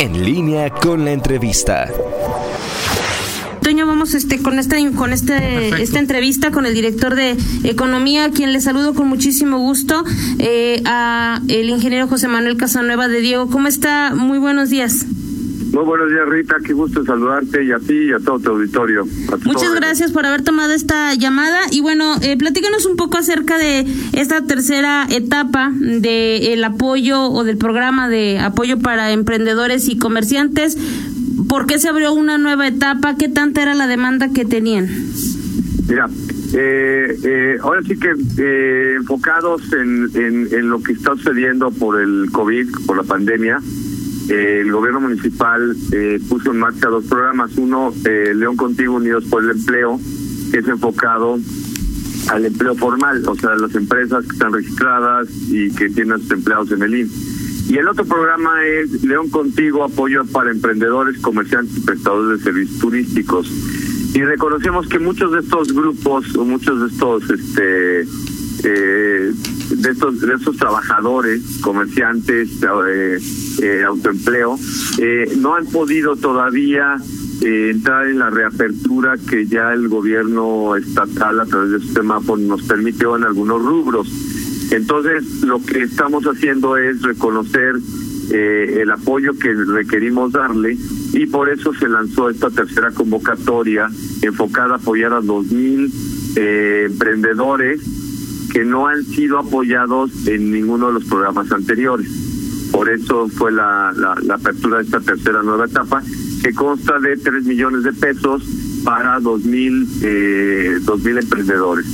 En línea con la entrevista. Toño, vamos este con esta con este esta entrevista con el director de economía, a quien le saludo con muchísimo gusto, eh, a el ingeniero José Manuel Casanueva de Diego. ¿Cómo está? Muy buenos días. Muy buenos días, Rita. Qué gusto saludarte y a ti y a todo tu auditorio. Muchas gracias por haber tomado esta llamada. Y bueno, eh, platícanos un poco acerca de esta tercera etapa del apoyo o del programa de apoyo para emprendedores y comerciantes. ¿Por qué se abrió una nueva etapa? ¿Qué tanta era la demanda que tenían? Mira, eh, eh, ahora sí que eh, enfocados en, en, en, lo que está sucediendo por el COVID, por la pandemia, el gobierno municipal eh, puso en marcha dos programas. Uno, eh, León Contigo Unidos por el Empleo, que es enfocado al empleo formal, o sea, las empresas que están registradas y que tienen a sus empleados en el IN. Y el otro programa es León Contigo, apoyo para emprendedores, comerciantes y prestadores de servicios turísticos. Y reconocemos que muchos de estos grupos o muchos de estos este eh, de estos de trabajadores, comerciantes, eh, eh, autoempleo, eh, no han podido todavía eh, entrar en la reapertura que ya el gobierno estatal a través de su semáforo nos permitió en algunos rubros. Entonces, lo que estamos haciendo es reconocer el apoyo que requerimos darle y por eso se lanzó esta tercera convocatoria enfocada a apoyar a dos mil eh, emprendedores que no han sido apoyados en ninguno de los programas anteriores. Por eso fue la, la, la apertura de esta tercera nueva etapa, que consta de 3 millones de pesos para 2.000 eh, dos mil emprendedores.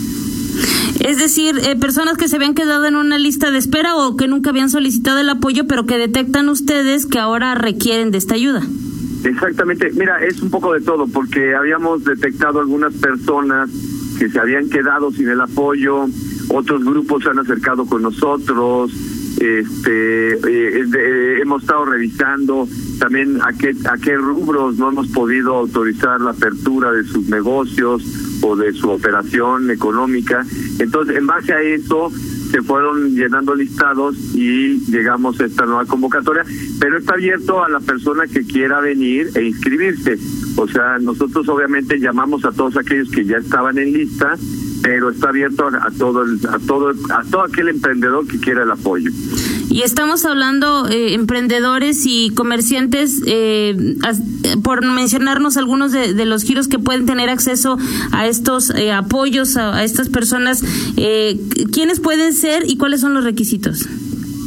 Es decir, eh, personas que se habían quedado en una lista de espera o que nunca habían solicitado el apoyo, pero que detectan ustedes que ahora requieren de esta ayuda. Exactamente, mira, es un poco de todo, porque habíamos detectado algunas personas que se habían quedado sin el apoyo, otros grupos se han acercado con nosotros, este eh, eh, hemos estado revisando también a qué a qué rubros no hemos podido autorizar la apertura de sus negocios o de su operación económica entonces en base a eso se fueron llenando listados y llegamos a esta nueva convocatoria, pero está abierto a la persona que quiera venir e inscribirse. O sea, nosotros obviamente llamamos a todos aquellos que ya estaban en lista, pero está abierto a, a todo el, a todo a todo aquel emprendedor que quiera el apoyo. Y estamos hablando eh, emprendedores y comerciantes, eh, as, por mencionarnos algunos de, de, los giros que pueden tener acceso a estos eh, apoyos a, a, estas personas. Eh, ¿Quiénes pueden ser y cuáles son los requisitos?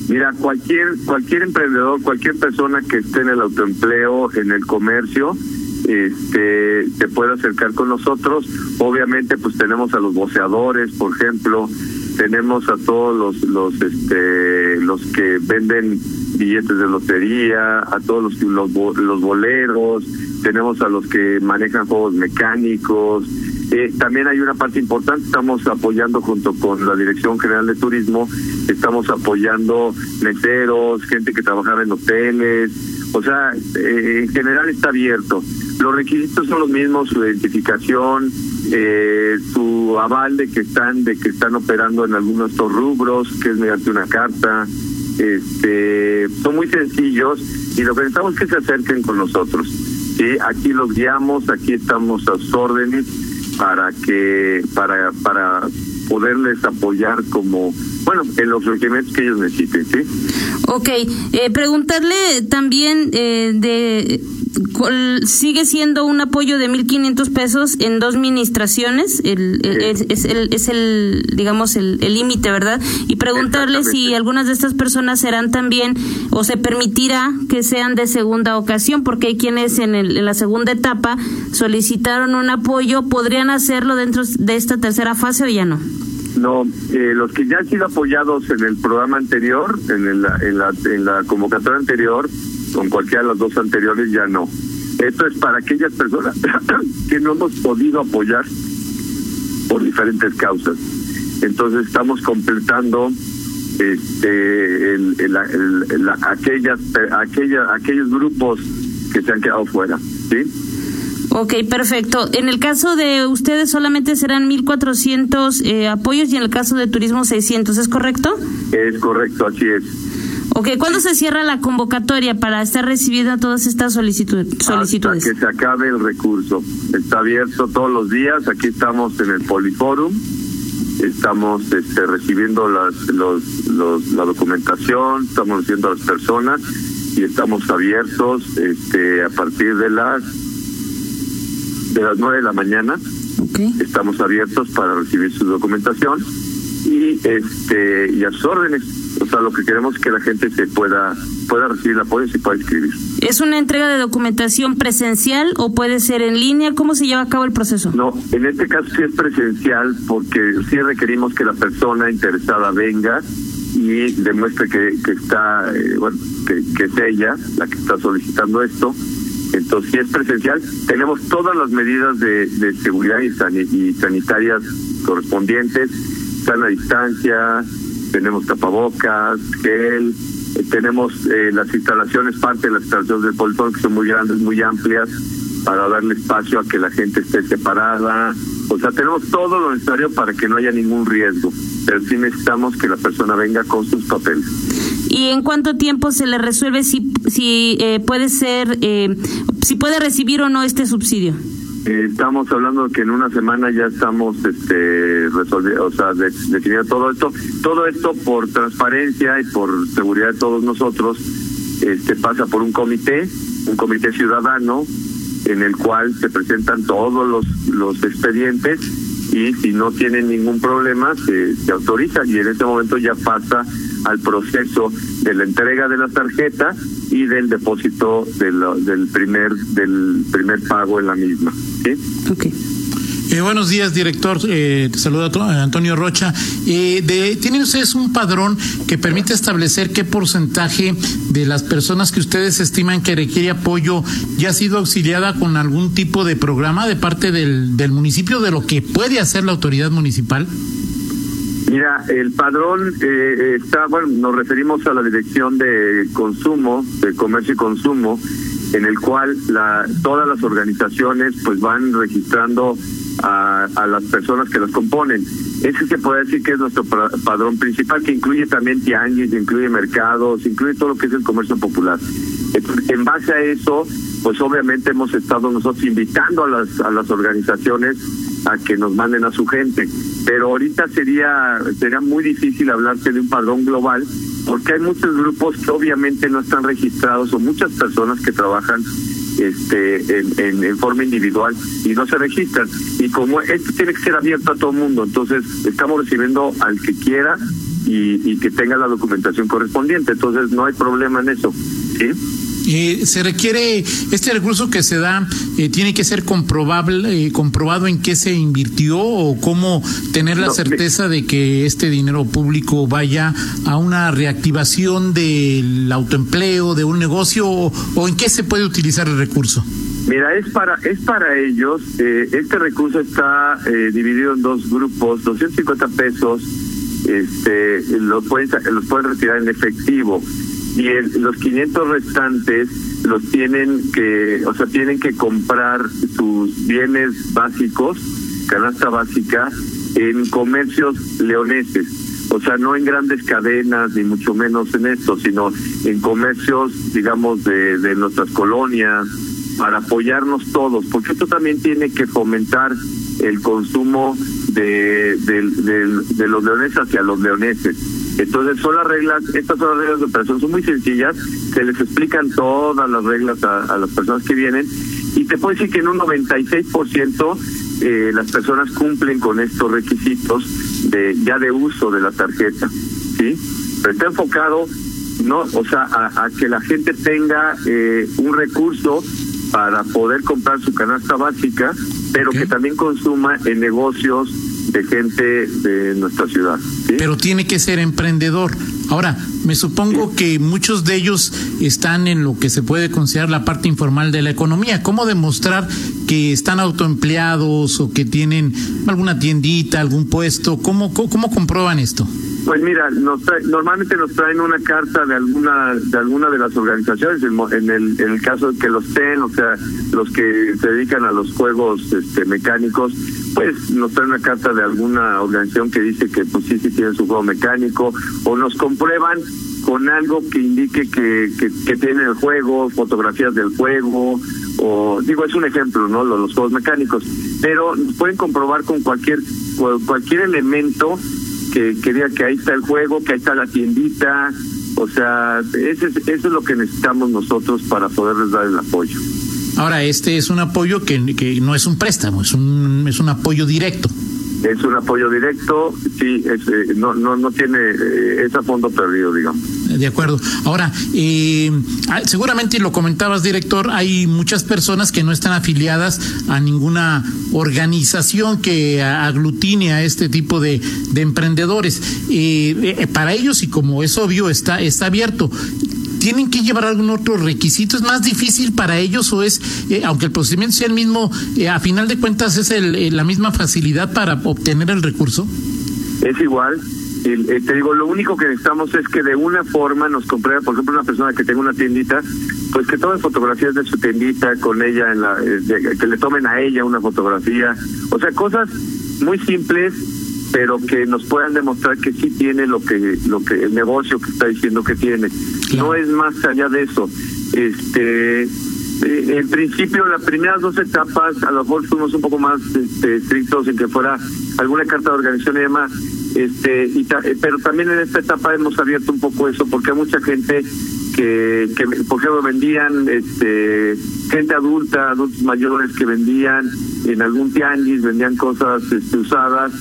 Mira, cualquier cualquier emprendedor, cualquier persona que esté en el autoempleo, en el comercio, este se puede acercar con nosotros. Obviamente, pues tenemos a los voceadores, por ejemplo, tenemos a todos los los este los que venden billetes de lotería, a todos los los, los boleros, tenemos a los que manejan juegos mecánicos. Eh, también hay una parte importante, estamos apoyando junto con la Dirección General de Turismo, estamos apoyando meseros, gente que trabajaba en hoteles, o sea, eh, en general está abierto. Los requisitos son los mismos, su identificación, eh, su aval de que están de que están operando en algunos rubros, que es mediante una carta. Este, son muy sencillos y lo que necesitamos es que se acerquen con nosotros. Aquí los guiamos, aquí estamos a sus órdenes para que para para poderles apoyar como bueno en los requerimientos que ellos necesiten sí Ok, eh, preguntarle también eh, de sigue siendo un apoyo de 1.500 pesos en dos ministraciones, el, el, es, es, el, es el, digamos, el límite, ¿verdad? Y preguntarle si algunas de estas personas serán también, o se permitirá que sean de segunda ocasión, porque hay quienes en, el, en la segunda etapa solicitaron un apoyo, ¿podrían hacerlo dentro de esta tercera fase o ya no? No, eh, los que ya han sido apoyados en el programa anterior, en, el, en, la, en la convocatoria anterior, con cualquiera de los dos anteriores ya no. Esto es para aquellas personas que no hemos podido apoyar por diferentes causas. Entonces estamos completando este el, el, el, la, aquellas aquella, aquellos grupos que se han quedado fuera, ¿sí? Ok, perfecto. En el caso de ustedes solamente serán 1.400 eh, apoyos y en el caso de turismo 600, ¿es correcto? Es correcto, así es. Ok, ¿cuándo se cierra la convocatoria para estar recibiendo todas estas solicitudes? solicitudes? Hasta que se acabe el recurso. Está abierto todos los días. Aquí estamos en el Poliforum. Estamos este, recibiendo las, los, los, la documentación, estamos recibiendo a las personas y estamos abiertos este, a partir de las de las nueve de la mañana. Okay. Estamos abiertos para recibir su documentación y este y a sus órdenes. O sea, lo que queremos es que la gente se pueda pueda recibir el apoyo y se pueda inscribir. ¿Es una entrega de documentación presencial o puede ser en línea? ¿Cómo se lleva a cabo el proceso? No, en este caso sí es presencial porque sí requerimos que la persona interesada venga y demuestre que, que está, eh, bueno, que, que es ella la que está solicitando esto. Entonces, si es presencial, tenemos todas las medidas de, de seguridad y, san, y sanitarias correspondientes, están a distancia, tenemos tapabocas, gel, eh, tenemos eh, las instalaciones, parte de las instalaciones del politón que son muy grandes, muy amplias, para darle espacio a que la gente esté separada. O sea, tenemos todo lo necesario para que no haya ningún riesgo, pero sí necesitamos que la persona venga con sus papeles. ¿Y en cuánto tiempo se le resuelve si, si eh, puede ser, eh, si puede recibir o no este subsidio? Eh, estamos hablando que en una semana ya estamos este resolviendo, o sea, de, definiendo todo esto. Todo esto por transparencia y por seguridad de todos nosotros, este pasa por un comité, un comité ciudadano, en el cual se presentan todos los, los expedientes y si no tienen ningún problema se, se autoriza y en este momento ya pasa al proceso de la entrega de la tarjeta y del depósito de lo, del primer del primer pago en la misma. ¿sí? Okay. Eh, buenos días, director. Eh, te saluda Antonio Rocha. Eh, de, ¿Tienen ustedes un padrón que permite establecer qué porcentaje de las personas que ustedes estiman que requiere apoyo ya ha sido auxiliada con algún tipo de programa de parte del, del municipio, de lo que puede hacer la autoridad municipal? Mira, el padrón eh, está, bueno, nos referimos a la dirección de consumo, de comercio y consumo, en el cual la, todas las organizaciones pues van registrando a, las personas que las componen. Ese se puede decir que es nuestro padrón principal, que incluye también tianguis, incluye mercados, incluye todo lo que es el comercio popular. En base a eso, pues obviamente hemos estado nosotros invitando a las, a las organizaciones a que nos manden a su gente. Pero ahorita sería, sería muy difícil hablarse de un padrón global porque hay muchos grupos que obviamente no están registrados o muchas personas que trabajan este en, en, forma individual y no se registran. Y como esto tiene que ser abierto a todo el mundo entonces estamos recibiendo al que quiera y, y que tenga la documentación correspondiente. Entonces no hay problema en eso sí eh, se requiere este recurso que se da eh, tiene que ser comprobable eh, comprobado en qué se invirtió o cómo tener la certeza de que este dinero público vaya a una reactivación del autoempleo de un negocio o, o en qué se puede utilizar el recurso Mira, es para es para ellos. Eh, este recurso está eh, dividido en dos grupos, 250 pesos. Este, los pueden los pueden retirar en efectivo y el, los 500 restantes los tienen que, o sea, tienen que comprar sus bienes básicos, canasta básica, en comercios leoneses. O sea, no en grandes cadenas, ni mucho menos en esto, sino en comercios, digamos, de, de nuestras colonias, para apoyarnos todos, porque esto también tiene que fomentar el consumo de, de, de, de los leoneses hacia los leoneses. Entonces son las reglas, estas son las reglas de operación, son muy sencillas, se les explican todas las reglas a, a las personas que vienen y te puedo decir que en un 96% eh, las personas cumplen con estos requisitos de ya de uso de la tarjeta, ¿sí? Pero está enfocado no, o sea, a, a que la gente tenga eh, un recurso para poder comprar su canasta básica, pero okay. que también consuma en negocios de gente de nuestra ciudad. ¿sí? Pero tiene que ser emprendedor. Ahora, me supongo sí. que muchos de ellos están en lo que se puede considerar la parte informal de la economía. ¿Cómo demostrar que están autoempleados o que tienen alguna tiendita, algún puesto? ¿Cómo, cómo, cómo comprueban esto? Pues mira, nos trae, normalmente nos traen una carta de alguna de alguna de las organizaciones, en el, en el caso de que los TEN, o sea, los que se dedican a los juegos este, mecánicos, pues nos traen una carta de alguna organización que dice que pues sí, sí tienen su juego mecánico, o nos comprueban con algo que indique que, que, que tiene el juego, fotografías del juego, o digo, es un ejemplo, ¿no? Los, los juegos mecánicos, pero pueden comprobar con cualquier cualquier elemento que, que diga que ahí está el juego, que ahí está la tiendita, o sea, ese, es- eso es lo que necesitamos nosotros para poderles dar el apoyo. Ahora, este es un apoyo que, que no es un préstamo, es un, es un apoyo directo. Es un apoyo directo, sí, es, eh, no, no, no tiene, eh, es a fondo perdido, digamos. De acuerdo. Ahora, eh, ah, seguramente lo comentabas, director, hay muchas personas que no están afiliadas a ninguna organización que aglutine a este tipo de, de emprendedores. Eh, eh, para ellos, y como es obvio, está, está abierto. ¿Tienen que llevar algún otro requisito? ¿Es más difícil para ellos o es, eh, aunque el procedimiento sea el mismo, eh, a final de cuentas es el, eh, la misma facilidad para obtener el recurso? Es igual. El- te digo, lo único que necesitamos es que de una forma nos compruebe, por ejemplo, una persona que tenga una tiendita, pues que tome fotografías de su tiendita con ella, en la, que le tomen a ella una fotografía. O sea, cosas muy simples, pero que nos puedan demostrar que sí tiene lo que, lo que el negocio que está diciendo que tiene. No es más allá de eso. Este, eh, en principio, las primeras dos etapas, a lo mejor fuimos un poco más este, estrictos en que fuera alguna carta de organización y demás. Este, y ta- eh, pero también en esta etapa hemos abierto un poco eso, porque hay mucha gente que, que por ejemplo, vendían, este, gente adulta, adultos mayores que vendían en algún tianguis, vendían cosas este, usadas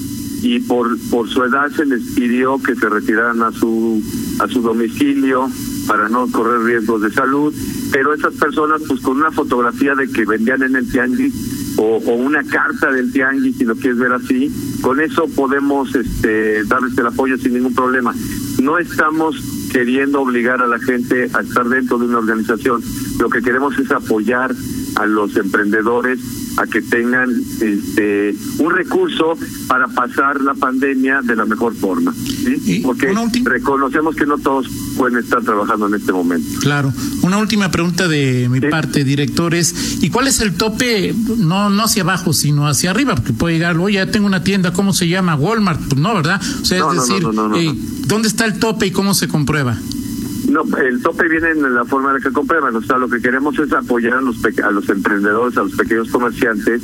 y por por su edad se les pidió que se retiraran a su a su domicilio para no correr riesgos de salud pero esas personas pues con una fotografía de que vendían en el tianguis o, o una carta del tianguis si lo quieres ver así con eso podemos este darles el apoyo sin ningún problema. No estamos queriendo obligar a la gente a estar dentro de una organización. Lo que queremos es apoyar a los emprendedores a que tengan este un recurso para pasar la pandemia de la mejor forma, Porque reconocemos que no todos pueden estar trabajando en este momento. Claro. Una última pregunta de mi Sí. parte, director, es ¿y cuál es el tope, no no hacia abajo, sino hacia arriba? Porque puede llegar, oye, ya tengo una tienda, ¿cómo se llama? Walmart. Pues no, ¿verdad? O sea, No, es decir, no, no, no, eh. ¿dónde está el tope y cómo se comprueba? No, el tope viene en la forma la que comprueban, o sea, lo que queremos es apoyar a los a los emprendedores, a los pequeños comerciantes,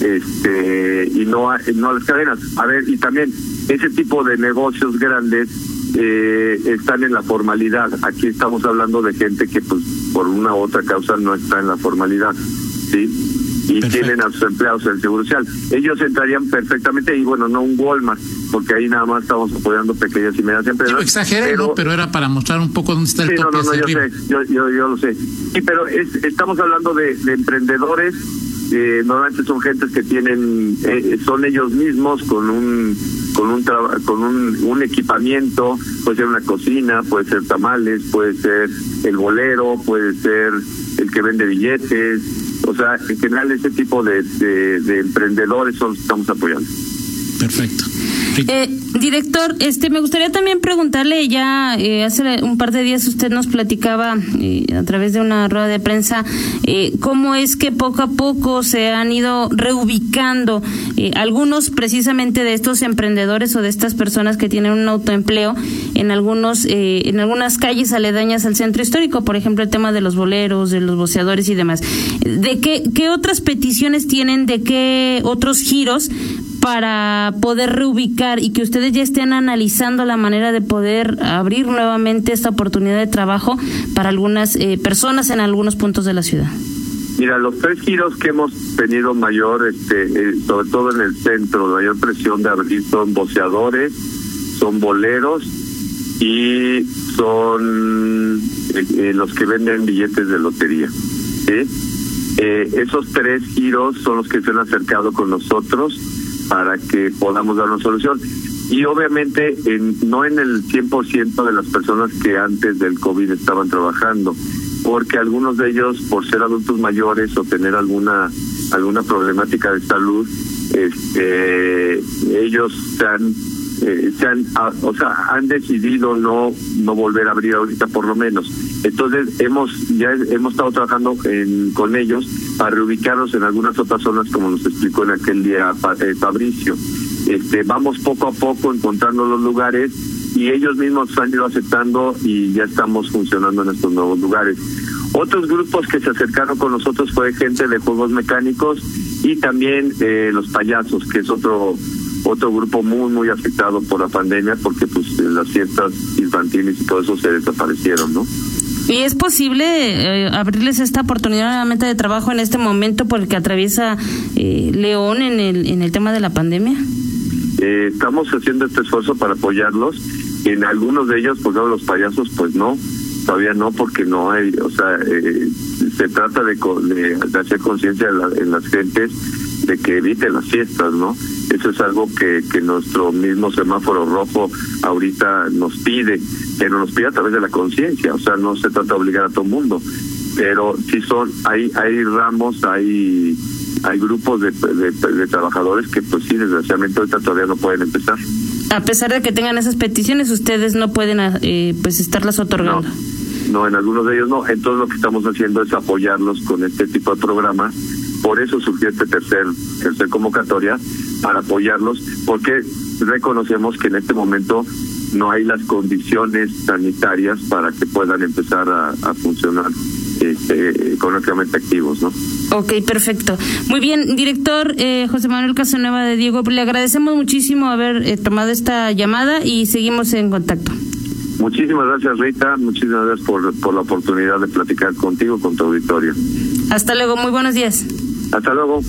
este y no a, no a las cadenas. A ver, y también ese tipo de negocios grandes eh, están en la formalidad. Aquí estamos hablando de gente que pues por una u otra causa no está en la formalidad, ¿sí? Y Perfecto. tienen a sus empleados en el Seguro Social. Ellos entrarían perfectamente y bueno, no un Walmart, porque ahí nada más estamos apoyando pequeñas y medianas empresas. Digo, exageré, ¿no? Pero era para mostrar un poco dónde está el Sí, no, tope no, no, hacia yo sé, yo, yo, yo lo sé. Sí, pero es, estamos hablando de, de emprendedores, eh, normalmente son gentes que tienen, eh, son ellos mismos con un con un traba- con un, un equipamiento, puede ser una cocina, puede ser tamales, puede ser el bolero, puede ser el que vende billetes, o sea, en general ese tipo de, de, de emprendedores son los estamos apoyando. Perfecto. Eh, director, este, me gustaría también preguntarle, ya eh, hace un par de días usted nos platicaba eh, a través de una rueda de prensa eh, cómo es que poco a poco se han ido reubicando algunos precisamente de estos emprendedores o de estas personas que tienen un autoempleo en algunos en algunas calles aledañas al centro histórico, por ejemplo el tema de los boleros, de los boceadores y demás. ¿De qué, qué otras peticiones tienen, de qué otros giros para poder reubicar y que ustedes ya estén analizando la manera de poder abrir nuevamente esta oportunidad de trabajo para algunas eh, personas en algunos puntos de la ciudad. Mira, los tres giros que hemos tenido mayor, este, eh, sobre todo en el centro, mayor presión de abrir son boceadores, son boleros y son eh, eh, los que venden billetes de lotería. esos tres giros son los que se han acercado con nosotros para que podamos dar una solución. Y obviamente en, no en el 100% de las personas que antes del COVID estaban trabajando, porque algunos de ellos, por ser adultos mayores o tener alguna alguna problemática de salud, este, ellos se han, eh, se han, ah, o sea, han decidido no no volver a abrir ahorita por lo menos. Entonces hemos ya hemos estado trabajando con ellos para reubicarlos en algunas otras zonas, como nos explicó en aquel día eh, Fabricio. Este, vamos poco a poco encontrando los lugares y ellos mismos han ido aceptando y ya estamos funcionando en estos nuevos lugares. Otros grupos que se acercaron con nosotros fue gente de juegos mecánicos y también eh, los payasos, que es otro otro grupo muy muy afectado por la pandemia porque pues las fiestas infantiles y todo eso se desaparecieron, ¿no? ¿Y es posible eh, abrirles esta oportunidad nuevamente de trabajo en este momento por el que atraviesa eh, León en el, en el tema de la pandemia? Eh, estamos haciendo este esfuerzo para apoyarlos. En algunos de ellos, por ejemplo, los payasos, pues no, todavía no, porque no hay, o sea, se trata de, de, hacer conciencia en, las gentes de que eviten las fiestas, ¿no? Eso es algo que, que nuestro mismo semáforo rojo ahorita nos pide, pero nos pide a través de la conciencia, o sea, no se trata de obligar a todo el mundo, pero si son, hay, hay ramos, hay hay grupos de, de, trabajadores que pues sí, desgraciadamente ahorita todavía no pueden empezar. A pesar de que tengan esas peticiones, ustedes no pueden eh, pues estarlas otorgando. No, en algunos de ellos no. Entonces lo que estamos haciendo es apoyarlos con este tipo de programas. Por eso surgió este tercer, tercer convocatoria, para apoyarlos, porque reconocemos que en este momento no hay las condiciones sanitarias para que puedan empezar a, funcionar este, económicamente activos, ¿no? Ok, perfecto. Muy bien, director eh, José Manuel Casanova de Diego, le agradecemos muchísimo haber eh, tomado esta llamada y seguimos en contacto. Muchísimas gracias, Rita. Muchísimas gracias por, por la oportunidad de platicar contigo, con tu auditorio. Hasta luego, muy buenos días. Hasta luego.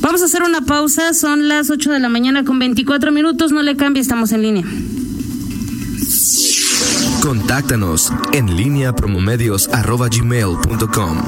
Vamos a hacer una pausa, son las 8 de la mañana con 24 minutos, no le cambie, estamos en línea. Contáctanos en línea promomedios.com